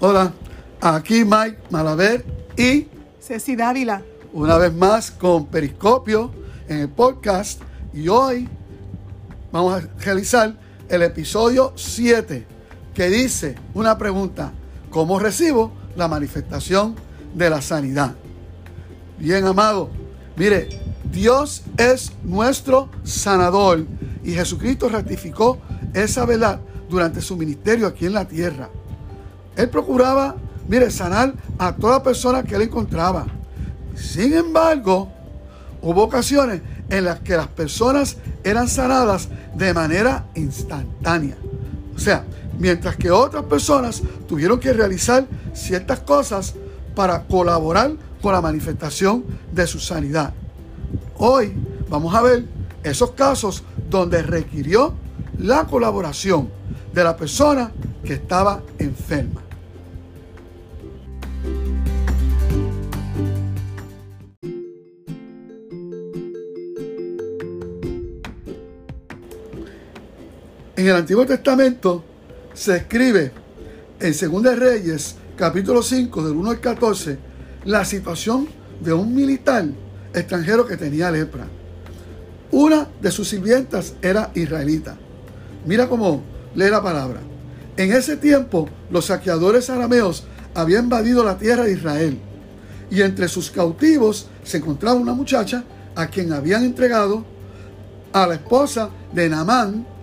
Hola, aquí Mike Malaver y Ceci Dávila. Una vez más con Periscopio en el podcast y hoy vamos a realizar el episodio 7 que dice una pregunta, ¿cómo recibo la manifestación de la sanidad? Bien amado, mire, Dios es nuestro sanador y Jesucristo ratificó esa verdad durante su ministerio aquí en la tierra. Él procuraba, mire, sanar a toda persona que él encontraba. Sin embargo, hubo ocasiones en las que las personas eran sanadas de manera instantánea. O sea, mientras que otras personas tuvieron que realizar ciertas cosas para colaborar con la manifestación de su sanidad. Hoy vamos a ver esos casos donde requirió la colaboración de la persona que estaba enferma. En el Antiguo Testamento se escribe en 2 Reyes, capítulo 5, del 1 al 14, la situación de un militar extranjero que tenía lepra. Una de sus sirvientas era israelita. Mira cómo lee la palabra. En ese tiempo, los saqueadores arameos habían invadido la tierra de Israel. Y entre sus cautivos se encontraba una muchacha a quien habían entregado a la esposa de Naamán,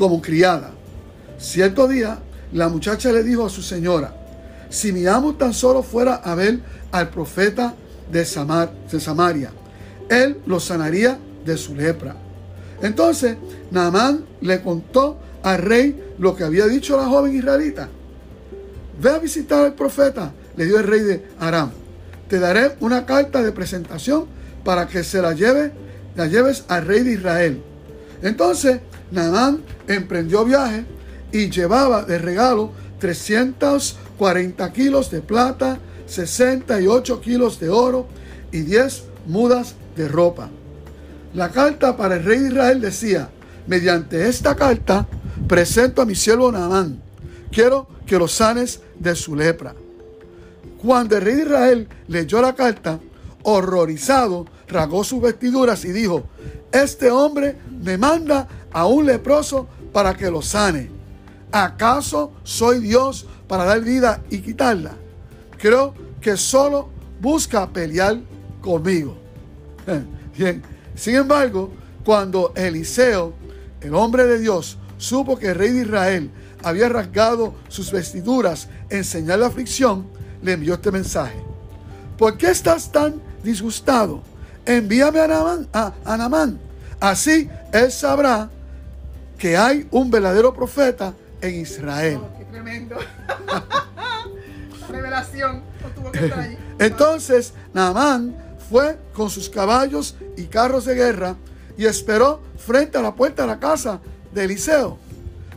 como criada. Cierto día, la muchacha le dijo a su señora, si mi amo tan solo fuera a ver al profeta de, de Samaria, él lo sanaría de su lepra. Entonces, Naamán le contó al rey lo que había dicho la joven israelita. Ve a visitar al profeta, le dio el rey de Aram. Te daré una carta de presentación para que se la lleve, la lleves al rey de Israel. Entonces, Naamán emprendió viaje y llevaba de regalo 340 kilos de plata, 68 kilos de oro y 10 mudas de ropa. La carta para el rey de Israel decía, mediante esta carta presento a mi siervo Naamán, quiero que lo sanes de su lepra. Cuando el rey de Israel leyó la carta, horrorizado, rasgó sus vestiduras y dijo, este hombre me manda a un leproso para que lo sane. ¿Acaso soy Dios para dar vida y quitarla? Creo que solo busca pelear conmigo. Bien. Sin embargo, cuando Eliseo, el hombre de Dios, supo que el rey de Israel había rasgado sus vestiduras en señal de aflicción, le envió este mensaje. ¿Por qué estás tan disgustado? Envíame a Namán, a, Así él sabrá que hay un verdadero profeta en Israel. Oh, qué tremendo. revelación. Entonces, Naamán fue con sus caballos y carros de guerra y esperó frente a la puerta de la casa de Eliseo.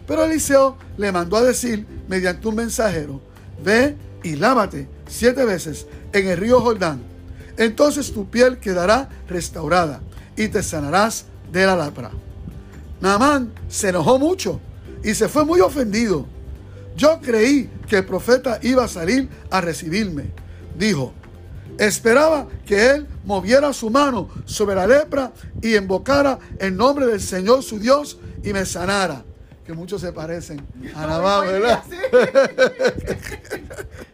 Pero Eliseo le mandó a decir mediante un mensajero, ve y lávate siete veces en el río Jordán. Entonces tu piel quedará restaurada y te sanarás de la lepra. Naamán se enojó mucho y se fue muy ofendido. Yo creí que el profeta iba a salir a recibirme. Dijo, esperaba que él moviera su mano sobre la lepra y invocara el nombre del Señor su Dios y me sanara. Que muchos se parecen a Nabal, ¿verdad?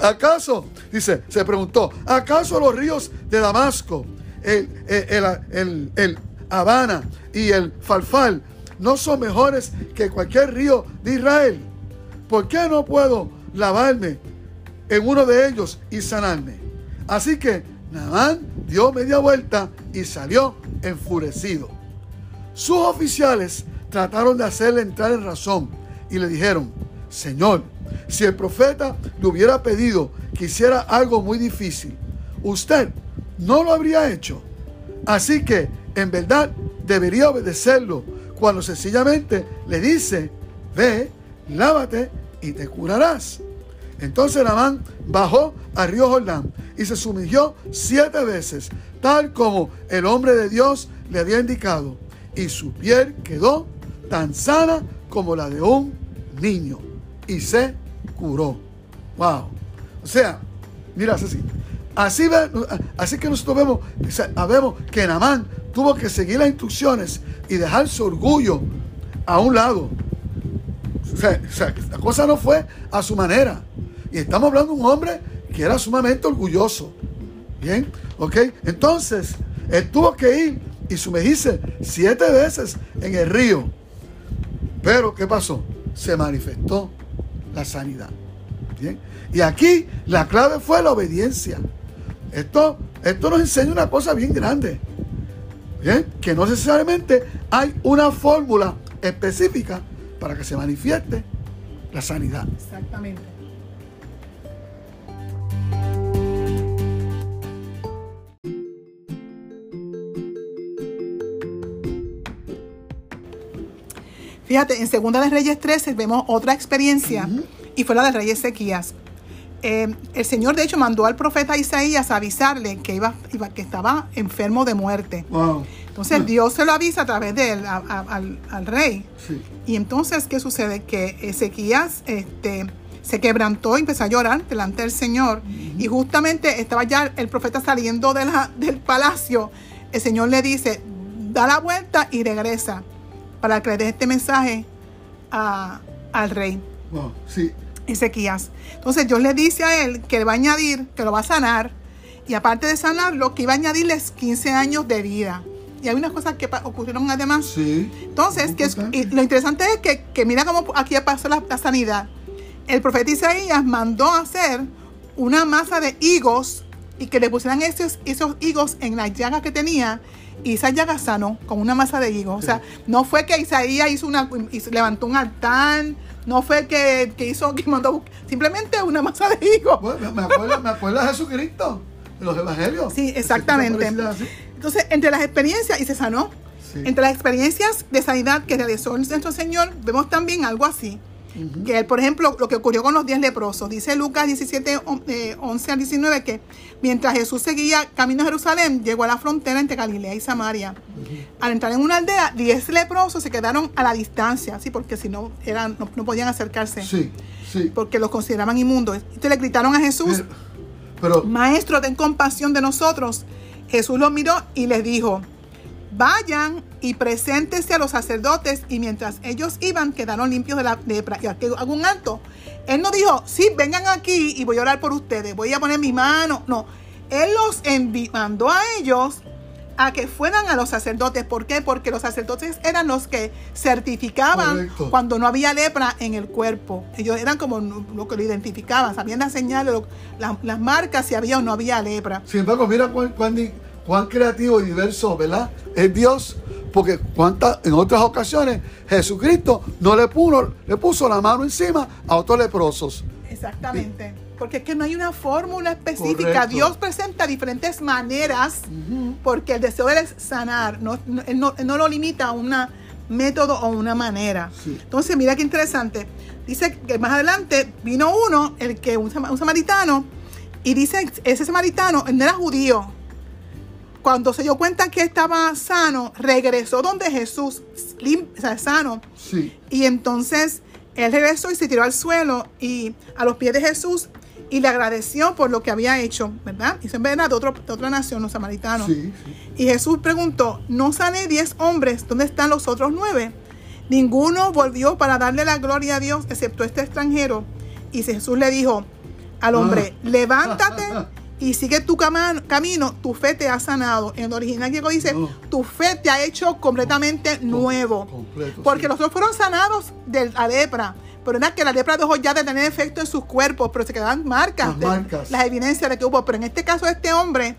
¿Acaso, dice, se preguntó, ¿acaso los ríos de Damasco, el, el, el Habana y el Falfal no son mejores que cualquier río de Israel? ¿Por qué no puedo lavarme en uno de ellos y sanarme? Así que Naamán dio media vuelta y salió enfurecido. Sus oficiales trataron de hacerle entrar en razón y le dijeron, Señor, si el profeta le hubiera pedido que hiciera algo muy difícil, usted no lo habría hecho. Así que, en verdad, debería obedecerlo cuando sencillamente le dice, ve, lávate y te curarás. Entonces Namán bajó al río Jordán y se sumergió siete veces, tal como el hombre de Dios le había indicado, y su piel quedó tan sana como la de un niño, y se curó. Wow. O sea, mira, así. Así, ve- así que nosotros vemos, sea, vemos que Namán tuvo que seguir las instrucciones y dejar su orgullo a un lado. O sea, o sea, la cosa no fue a su manera. Y estamos hablando de un hombre que era sumamente orgulloso. Bien, ok. Entonces, él tuvo que ir y sumergirse siete veces en el río. Pero, ¿qué pasó? Se manifestó la sanidad. Bien. Y aquí la clave fue la obediencia. Esto, esto nos enseña una cosa bien grande. Bien. Que no necesariamente hay una fórmula específica para que se manifieste la sanidad. Exactamente. Fíjate, en Segunda de Reyes 13 vemos otra experiencia y fue la del rey Ezequías. Eh, el Señor, de hecho, mandó al profeta Isaías a avisarle que, iba, iba- que estaba enfermo de muerte. Wow. Entonces, Dios se lo avisa a través de él, a- a- al, al rey. Sí. Y entonces, ¿qué sucede? Que Ezequías este, se quebrantó y empezó a llorar delante del Señor. Y justamente estaba ya el profeta saliendo de la- del palacio. El Señor le dice, da la vuelta y regresa para que le este mensaje a- al rey. Wow. Sí. Ezequías. Entonces Dios le dice a él que le va a añadir, que lo va a sanar, y aparte de sanarlo, que iba a añadirles 15 años de vida. Y hay unas cosas que ocurrieron además. Sí. Entonces, que es- y lo interesante es que, que mira cómo aquí pasó la, la sanidad. El profeta Isaías mandó hacer una masa de higos y que le pusieran esos, esos higos en las llagas que tenía y esa llaga sanó con una masa de higos. O sea, no fue que Isaías hizo una, levantó un altar, no fue que, que hizo, que mandó, simplemente una masa de higos. Bueno, me acuerdo, me acuerdo de Jesucristo, de los evangelios. Sí, exactamente. Entonces, entre las experiencias, y se sanó, Sí. entre las experiencias de sanidad que realizó nuestro Señor, vemos también algo así. Que, él, por ejemplo, lo que ocurrió con los 10 leprosos. Dice Lucas 17, on- eh, 11 al 19, que mientras Jesús seguía camino a Jerusalén, llegó a la frontera entre Galilea y Samaria. Al entrar en una aldea, 10 leprosos se quedaron a la distancia, ¿sí? porque si no, eran, no, no podían acercarse, Sí, sí. porque los consideraban inmundos. Entonces le gritaron a Jesús, Pero, pero Maestro, ten compasión de nosotros. Jesús los miró y les dijo, vayan y preséntense a los sacerdotes. Y mientras ellos iban, quedaron limpios de la lepra. Y aquí hago un alto. Él no dijo, sí, vengan aquí y voy a orar por ustedes. Voy a poner mi mano. No, él los mandó a ellos a que fueran a los sacerdotes. ¿Por qué? Porque los sacerdotes eran los que certificaban Correcto. cuando no había lepra en el cuerpo. Ellos eran como lo que lo identificaban, sabían las señales, lo- las marcas, si había o no había lepra. sin embargo, mira cuán, cuán creativo y diverso, ¿verdad? Es Dios, porque cuántas, en otras ocasiones Jesucristo no le puso, le puso la mano encima a otros leprosos. Exactamente. Porque es que no hay una fórmula específica. Correcto. Dios presenta diferentes maneras porque el deseo de él es sanar. No, no- él, no, él no lo limita a un método o una manera. Sí. Entonces, mira qué interesante. Dice que más adelante vino uno, el que un, sama- un samaritano, y dice, ese samaritano, él no era judío. Cuando se dio cuenta que estaba sano, regresó donde Jesús, lim- o sea, sano, Sí, y entonces él regresó y se tiró al suelo y a los pies de Jesús y le agradeció por lo que había hecho, ¿verdad? Y en verdad de, otro, de otra nación, los samaritanos. sí, sí. Y Jesús preguntó, ¿no sané diez hombres? ¿Dónde están los otros nueve? Ninguno volvió para darle la gloria a Dios, excepto este extranjero. Y Jesús le dijo al hombre, levántate y sigue tu cama- camino, tu fe te ha sanado. En el original griego dice, tu fe te ha hecho completamente nuevo. completo, Porque sí. los otros fueron sanados de la lepra. Pero era que la lepra dejó ya de tener efecto en sus cuerpos, pero se quedaban marcas, Las de- marcas. las evidencias de que hubo. Pero en este caso, este hombre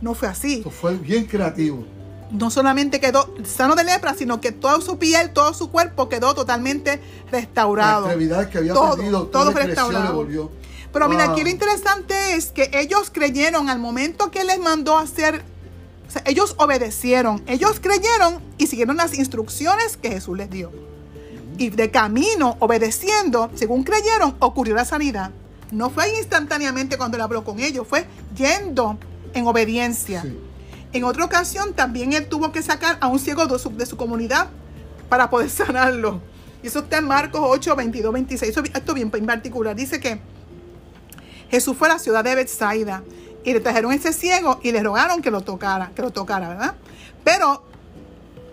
no fue así Esto fue bien creativo. no solamente quedó sano de lepra, sino que toda su piel, todo su cuerpo quedó totalmente La restaurado. extremidad que había Todo, perdido, todo restaurado. volvió. Pero mira, aquí lo interesante es que ellos creyeron al momento que les mandó a hacer, o sea, ellos obedecieron, ellos creyeron y siguieron las instrucciones que Jesús les dio. Y de camino, obedeciendo, según creyeron, ocurrió la sanidad. No fue instantáneamente cuando él habló con ellos, fue yendo en obediencia. Sí. En otra ocasión también él tuvo que sacar a un ciego de su, de su comunidad para poder sanarlo. Y eso está en Marcos 8, 22, 26. Eso- esto bien en particular. Dice que Jesús fue a la ciudad de Bethsaida y le trajeron ese ciego y le rogaron que lo tocara, que lo tocara, ¿verdad? Pero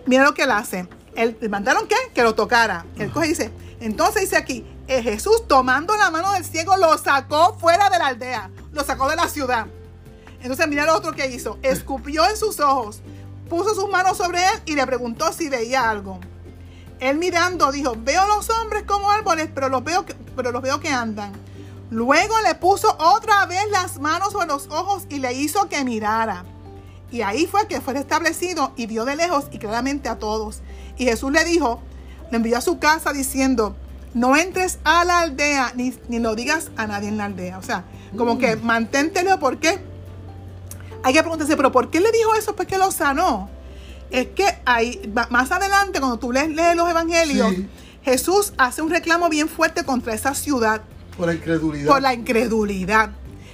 mira lo que él hace. Él, le mandaron qué? Que lo tocara. Él coge y dice, entonces dice aquí, eh, Jesús tomando la mano del ciego lo sacó fuera de la aldea, lo sacó de la ciudad. Entonces mira lo otro que hizo, escupió en sus ojos, puso sus manos sobre él y le preguntó si veía algo. Él mirando dijo, veo los hombres como árboles, pero los veo que, pero los veo que andan. Luego le puso otra vez las manos sobre los ojos y le hizo que mirara. Y ahí fue que fue establecido y vio de lejos y claramente a todos. Y Jesús le dijo, le envió a su casa diciendo, no entres a la aldea ni, ni lo digas a nadie en la aldea. O sea, como que manténtelo porque hay que preguntarse, pero ¿por qué le dijo eso? ¿Por qué lo sanó? Es que ahí, más adelante, cuando tú lees, lees los evangelios, Sí. Jesús hace un reclamo bien fuerte contra esa ciudad Por la incredulidad. por la incredulidad.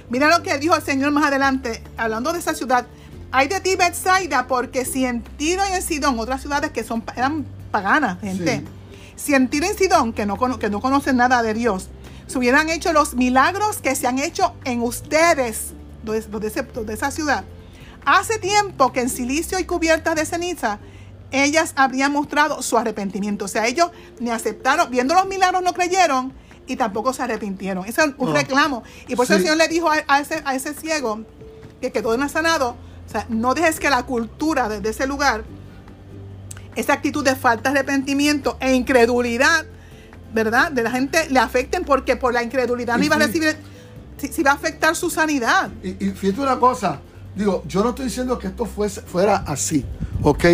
Mira lo que dijo el Señor más adelante, hablando de esa ciudad. Hay de ti, Bethsaida, porque si en Tiro y en Sidón, otras ciudades que son, eran paganas, gente, Sí. si en Tiro y en Sidón, que no, que no conocen nada de Dios, se hubieran hecho los milagros que se han hecho en ustedes, los de, los de ese- los de esa ciudad, hace tiempo que en silicio y cubiertas de ceniza, ellas habrían mostrado su arrepentimiento. O sea, ellos ni aceptaron, viendo los milagros no creyeron y tampoco se arrepintieron. Ese es un No. reclamo. Y por eso el. Señor le dijo a, a ese, a ese ciego que quedó sanado, o sea, no dejes que la cultura de, de ese lugar, esa actitud de falta de arrepentimiento e incredulidad, ¿verdad? De la gente le afecten porque por la incredulidad no iba a recibir, si, si va a afectar su sanidad. Y, y fíjate una cosa, digo, yo no estoy diciendo que esto fuese, fuera así, ¿ok?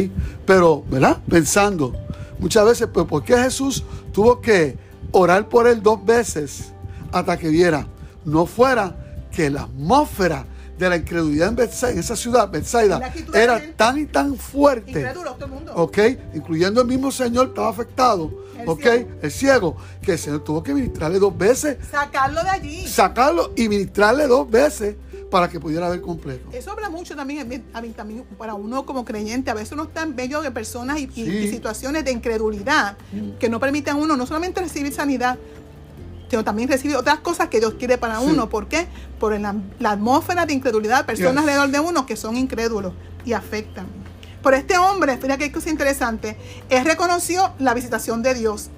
Pero, ¿verdad? Pensando, muchas veces, pues, ¿por qué Jesús tuvo que orar por él dos veces hasta que viera? No fuera que la atmósfera de la incredulidad en, Bethsaida, en esa ciudad, Bethsaida, era gente. tan y tan fuerte. Todo el mundo. ¿ok? Incluyendo el mismo Señor estaba afectado, El ¿ok? ciego. El ciego, que el Señor tuvo que ministrarle dos veces, Sacarlo de allí. sacarlo y ministrarle dos veces para que pudiera ver completo. Eso habla mucho también, a mí también para uno como creyente. A veces uno está en medio de personas y, y- Sí. y situaciones de incredulidad que no permiten a uno no solamente recibir sanidad, sino también recibir otras cosas que Dios quiere para Sí. uno. ¿Por qué? Por la, la atmósfera de incredulidad personas Yes. alrededor de uno que son incrédulos y afectan. Por este hombre, fíjate qué cosa interesante, él reconoció la visitación de Dios.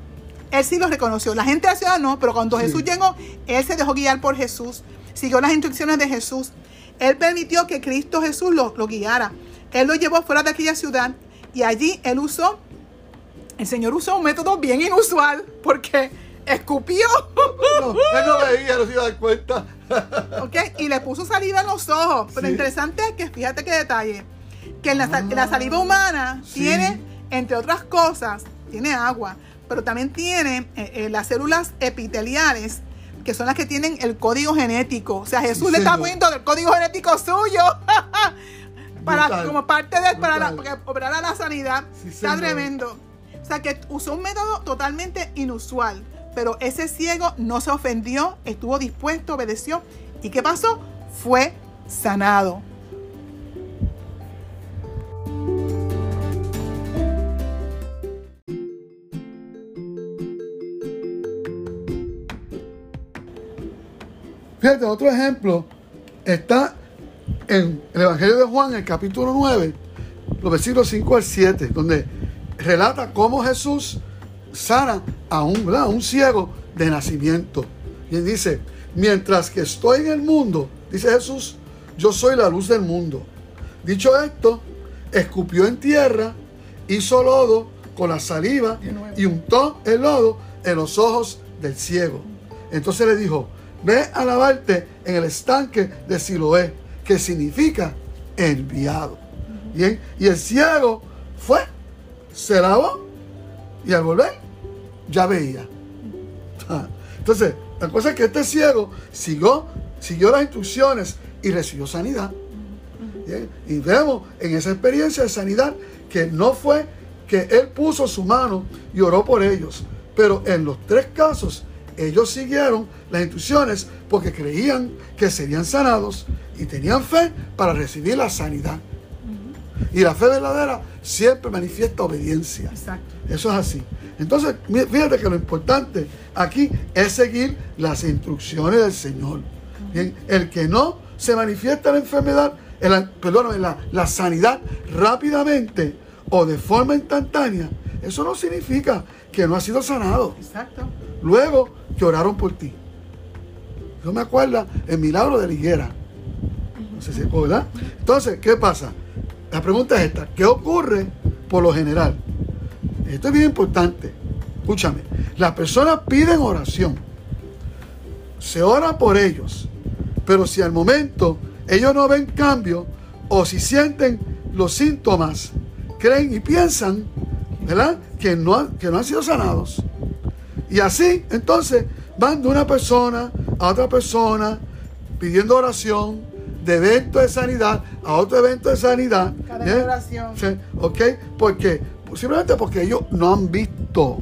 Él sí lo reconoció. La gente de la ciudad no, pero cuando Sí. Jesús llegó, él se dejó guiar por Jesús, siguió las instrucciones de Jesús. Él permitió que Cristo Jesús lo, lo guiara. Él lo llevó fuera de aquella ciudad y allí él usó, el Señor usó un método bien inusual porque escupió No, él no veía, no se iba a dar cuenta. ¿ok? y le puso saliva en los ojos. Pero Sí. interesante es que fíjate qué detalle, que en la, Ah, la saliva humana sí. tiene, entre otras cosas, tiene agua, pero también tiene eh, eh, las células epiteliales, que son las que tienen el código genético. O sea, Jesús Sí, le está poniendo el código genético suyo. para, Brutal, como parte de para, la, para que operara la sanidad. Sí, está tremendo. O sea que usó un método totalmente inusual. Pero ese ciego no se ofendió, estuvo dispuesto, obedeció. ¿Y qué pasó? Fue sanado. Fíjate, otro ejemplo está en el Evangelio de Juan, el capítulo 9, los versículos 5 al 7, donde relata cómo Jesús sana a un, ¿verdad? a un ciego de nacimiento. Y él dice, mientras que estoy en el mundo, dice Jesús, yo soy la luz del mundo. Dicho esto, escupió en tierra, hizo lodo con la saliva y untó el lodo en los ojos del ciego. Entonces le dijo, ve a lavarte en el estanque de Siloé, que significa enviado. Bien, y el ciego fue, se lavó y al volver ya veía. Entonces, la cosa es que este ciego siguió, siguió las instrucciones y recibió sanidad. Y vemos en esa experiencia de sanidad que no fue que él puso su mano y oró por ellos, pero en los tres casos ellos siguieron las instrucciones porque creían que serían sanados y tenían fe para recibir la sanidad. Y la fe verdadera siempre manifiesta obediencia. Exacto. Eso es así. Entonces, fíjate que lo importante aquí es seguir las instrucciones del Señor. Bien, el que no se manifiesta la enfermedad, el, perdón, la, la sanidad rápidamente o de forma instantánea, eso no significa que no ha sido sanado. Exacto. Luego que oraron por ti. Yo me acuerdo el milagro de la higuera. No si es ¿verdad? Entonces, ¿qué pasa? La pregunta es esta. ¿Qué ocurre por lo general? Esto es bien importante. Escúchame. Las personas piden oración. Se ora por ellos. Pero si al momento ellos no ven cambio o si sienten los síntomas, creen y piensan, ¿verdad? Que no, que no han sido sanados. Y así, entonces, van de una persona a otra persona pidiendo oración, de evento de sanidad a otro evento de sanidad. Cada oración. ¿Sí? ¿Ok? Porque, simplemente porque ellos no han visto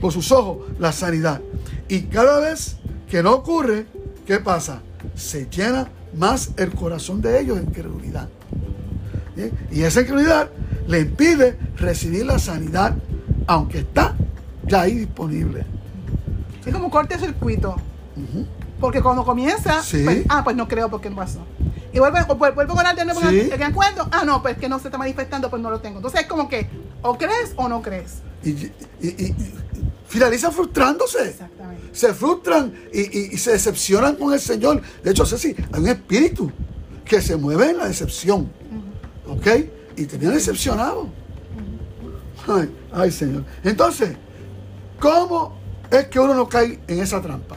con sus ojos la sanidad. Y cada vez que no ocurre, ¿qué pasa? Se llena más el corazón de ellos de incredulidad. Y esa incredulidad le impide recibir la sanidad, aunque está ya ahí disponible. Es como corte circuito. Porque cuando comienza, pues, ah, pues no creo porque no pasó. Y vuelvo, vuelvo orar de nuevo ¿Sí? acuerdo. Ah, no, pues que no se está manifestando, pues no lo tengo. Entonces es como que o crees o no crees. Y, y, finalizan frustrándose. Exactamente. Se frustran y, se decepcionan con el Señor. De hecho, Ceci, hay un espíritu que se mueve en la decepción. ¿Ok? Y tenían decepcionado. ay, ay, Señor. Entonces, ¿cómo es que uno no cae en esa trampa?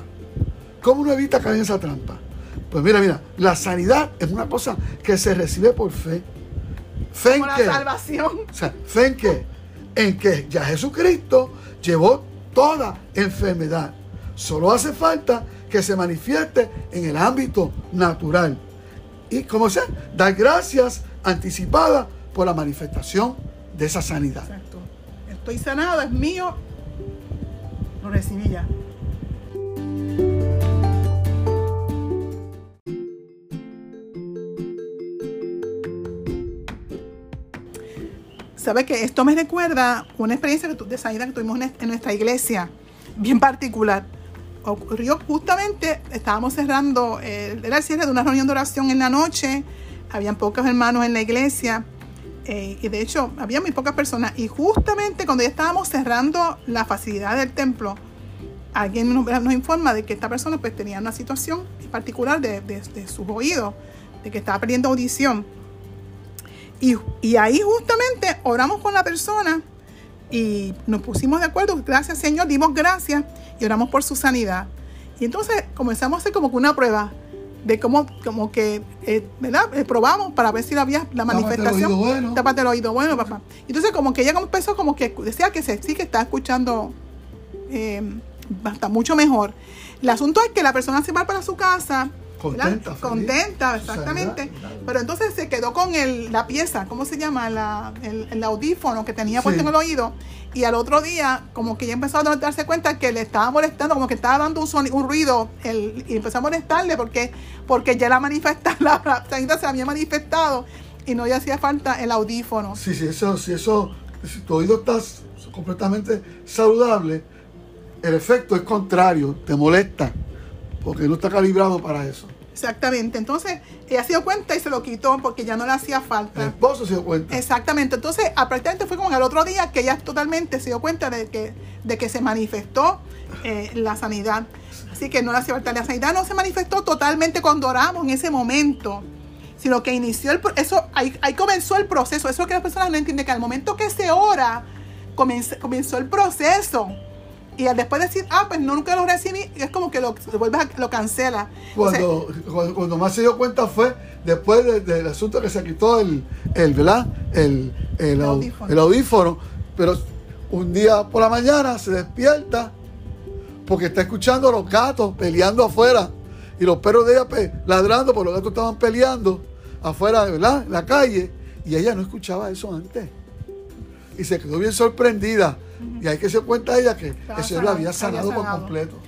¿Cómo uno evita caer en esa trampa? Pues mira, mira, la sanidad es una cosa que se recibe por fe. Fe en que, la salvación. O sea, fe en que, en que ya Jesucristo llevó toda enfermedad. Solo hace falta que se manifieste en el ámbito natural. Y como sea, dar gracias anticipadas por la manifestación de esa sanidad. Exacto. Estoy sanado, es mío, lo recibí ya. Sabes que esto me recuerda una experiencia de sanidad que tuvimos en nuestra iglesia, bien particular. Ocurrió justamente, estábamos cerrando, eh, era el cierre de una reunión de oración en la noche, habían pocos hermanos en la iglesia, eh, y de hecho había muy pocas personas. Y justamente cuando ya estábamos cerrando la facilidad del templo, alguien nos, informa de que esta persona pues tenía una situación particular de, de, sus oídos, de que estaba perdiendo audición. Y, ahí justamente oramos con la persona y nos pusimos de acuerdo, gracias Señor, dimos gracias y oramos por su sanidad. Y entonces comenzamos a hacer como que una prueba de cómo, como que, eh, ¿verdad? Eh, probamos para ver si había la manifestación. Tápate el oído bueno. papá. Entonces como que ella empezó como que decía que sí que está escuchando eh, hasta mucho mejor. El asunto es que la persona se va para su casa Contenta. Contenta, exactamente. Pero entonces se quedó con el, la pieza, ¿cómo se llama? La, el, audífono que tenía puesto en el oído. Y al otro día, como que ya empezó a darse cuenta que le estaba molestando, como que estaba dando un, un ruido. El, y empezó a molestarle porque, porque ya la manifesta, la se había manifestado y no le hacía falta el audífono. Sí, sí, eso, si eso, si tu oído está completamente saludable, el efecto es contrario, te molesta porque no está calibrado para eso. Exactamente. Entonces, ella se dio cuenta y se lo quitó porque ya no le hacía falta. El esposo se dio cuenta. Exactamente. Entonces, prácticamente fue como el otro día que ella totalmente se dio cuenta de que, de que se manifestó eh, la sanidad. Así que no le hacía falta. La sanidad no se manifestó totalmente cuando oramos en ese momento, sino que inició el eso ahí, ahí comenzó el proceso. Eso es lo que las personas no entienden, que al momento que se ora, comenzó, comenzó el proceso y después decir, ah, pues no, nunca lo recibí, es como que lo, lo cancela. Cuando, cuando, más se dio cuenta fue después del asunto que se quitó el, el, ¿verdad? El, el, audífono. Pero un día por la mañana se despierta porque está escuchando a los gatos peleando afuera y los perros de ella pues, ladrando porque los gatos estaban peleando afuera, ¿verdad? En la calle. Y ella no escuchaba eso antes. Y se quedó bien sorprendida y hay que se cuenta ella que el Señor la había sanado, por completo.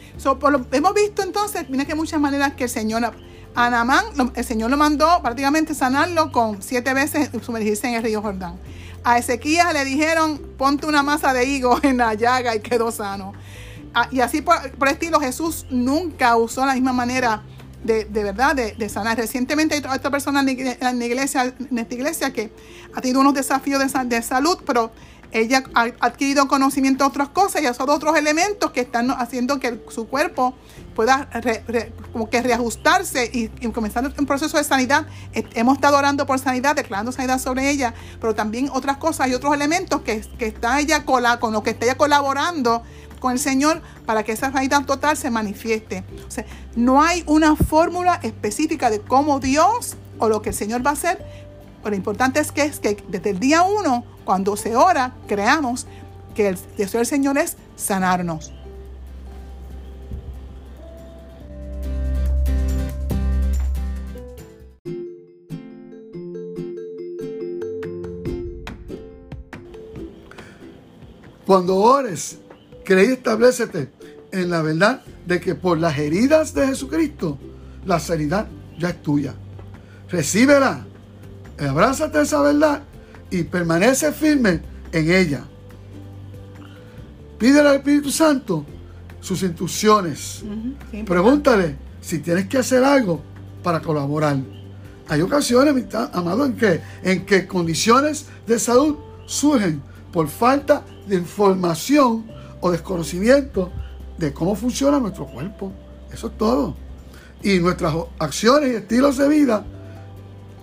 hemos visto entonces, mira que hay muchas maneras que el Señor, a Namán, el Señor lo mandó prácticamente sanarlo con siete veces sumergirse en el río Jordán. A Ezequías le dijeron, ponte una masa de higo en la llaga y quedó sano. Ah, y así por, por estilo, Jesús nunca usó la misma manera de, de verdad de, de, sanar. Recientemente hay otra persona en la iglesia, en esta iglesia que ha tenido unos desafíos de, de salud, pero ella ha adquirido conocimiento de otras cosas y son otros elementos que están haciendo que su cuerpo pueda como que reajustarse y, comenzar un proceso de sanidad. Hemos estado orando por sanidad, declarando sanidad sobre ella, pero también otras cosas y otros elementos que, que está ella con lo que está ella colaborando con el Señor para que esa sanidad total se manifieste. No hay una fórmula específica de cómo Dios o lo que el Señor va a hacer, pero lo importante es que, es que desde el día uno cuando se ora, creamos que el deseo del Señor es sanarnos. Cuando ores, cree y establecete en la verdad de que por las heridas de Jesucristo, la sanidad ya es tuya. Recíbela, abrázate esa verdad y permanece firme en ella. Pídele al Espíritu Santo sus instrucciones. Pregúntale si tienes que hacer algo para colaborar. Hay ocasiones, amado, en que, en que condiciones de salud surgen por falta de información o desconocimiento de cómo funciona nuestro cuerpo. Eso es todo. Y nuestras acciones y estilos de vida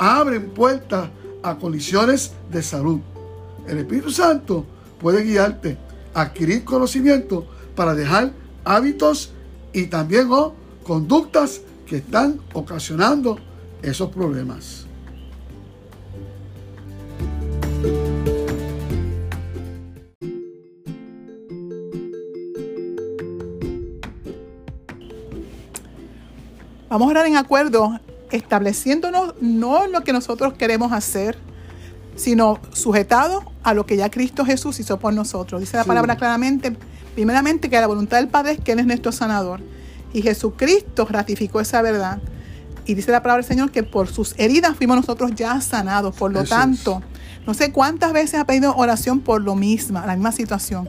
abren puertas a condiciones de salud. El Espíritu Santo puede guiarte a adquirir conocimiento para dejar hábitos y también oh, conductas que están ocasionando esos problemas. Vamos a orar en acuerdo estableciéndonos no lo que nosotros queremos hacer, sino sujetado a lo que ya Cristo Jesús hizo por nosotros. Dice la palabra claramente, primeramente que la voluntad del Padre es que Él es nuestro sanador. Y Jesucristo ratificó esa verdad. Y dice la palabra del Señor que por sus heridas fuimos nosotros ya sanados. Por lo tanto, no sé cuántas veces ha pedido oración por lo mismo, la misma situación.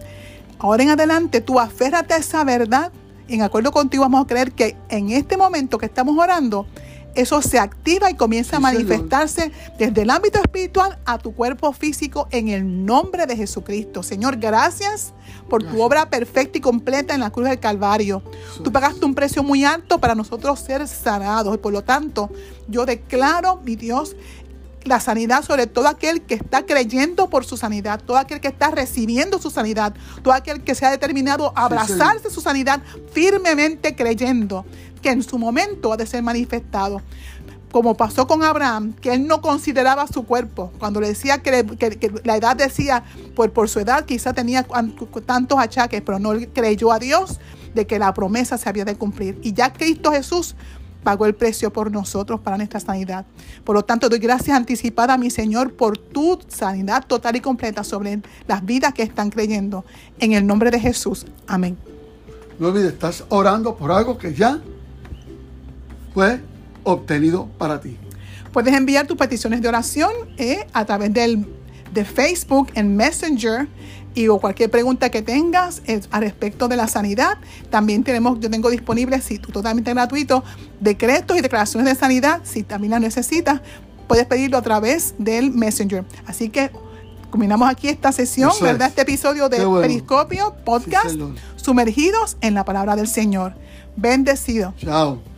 Ahora en adelante, tú aférrate a esa verdad. En acuerdo contigo vamos a creer que en este momento que estamos orando, eso se activa y comienza a manifestarse desde el ámbito espiritual a tu cuerpo físico en el nombre de Jesucristo. Señor, gracias por tu obra perfecta y completa en la cruz del Calvario. Tú pagaste un precio muy alto para nosotros ser sanados y por lo tanto yo declaro, mi Dios, la sanidad sobre todo aquel que está creyendo por su sanidad, todo aquel que está recibiendo su sanidad, todo aquel que se ha determinado a abrazarse su sanidad firmemente creyendo que en su momento ha de ser manifestado. Como pasó con Abraham, que él no consideraba su cuerpo. Cuando le decía que, la edad decía, pues por su edad quizá tenía tantos achaques, pero no creyó a Dios de que la promesa se había de cumplir. Y ya Cristo Jesús pagó el precio por nosotros para nuestra sanidad. Por lo tanto, doy gracias anticipadas a mi Señor por tu sanidad total y completa sobre las vidas que están creyendo. En el nombre de Jesús. Amén. No olvides, estás orando por algo que ya fue obtenido para ti. Puedes enviar tus peticiones de oración eh, a través del, de Facebook en Messenger y o cualquier pregunta que tengas eh, a respecto de la sanidad. También tenemos, yo tengo disponible, si tú totalmente gratuito, decretos y declaraciones de sanidad. Si también las necesitas, puedes pedirlo a través del Messenger. Así que combinamos aquí esta sesión, ¿verdad? Este episodio de Periscopio Podcast, sumergidos en la palabra del Señor. Bendecido. Chao.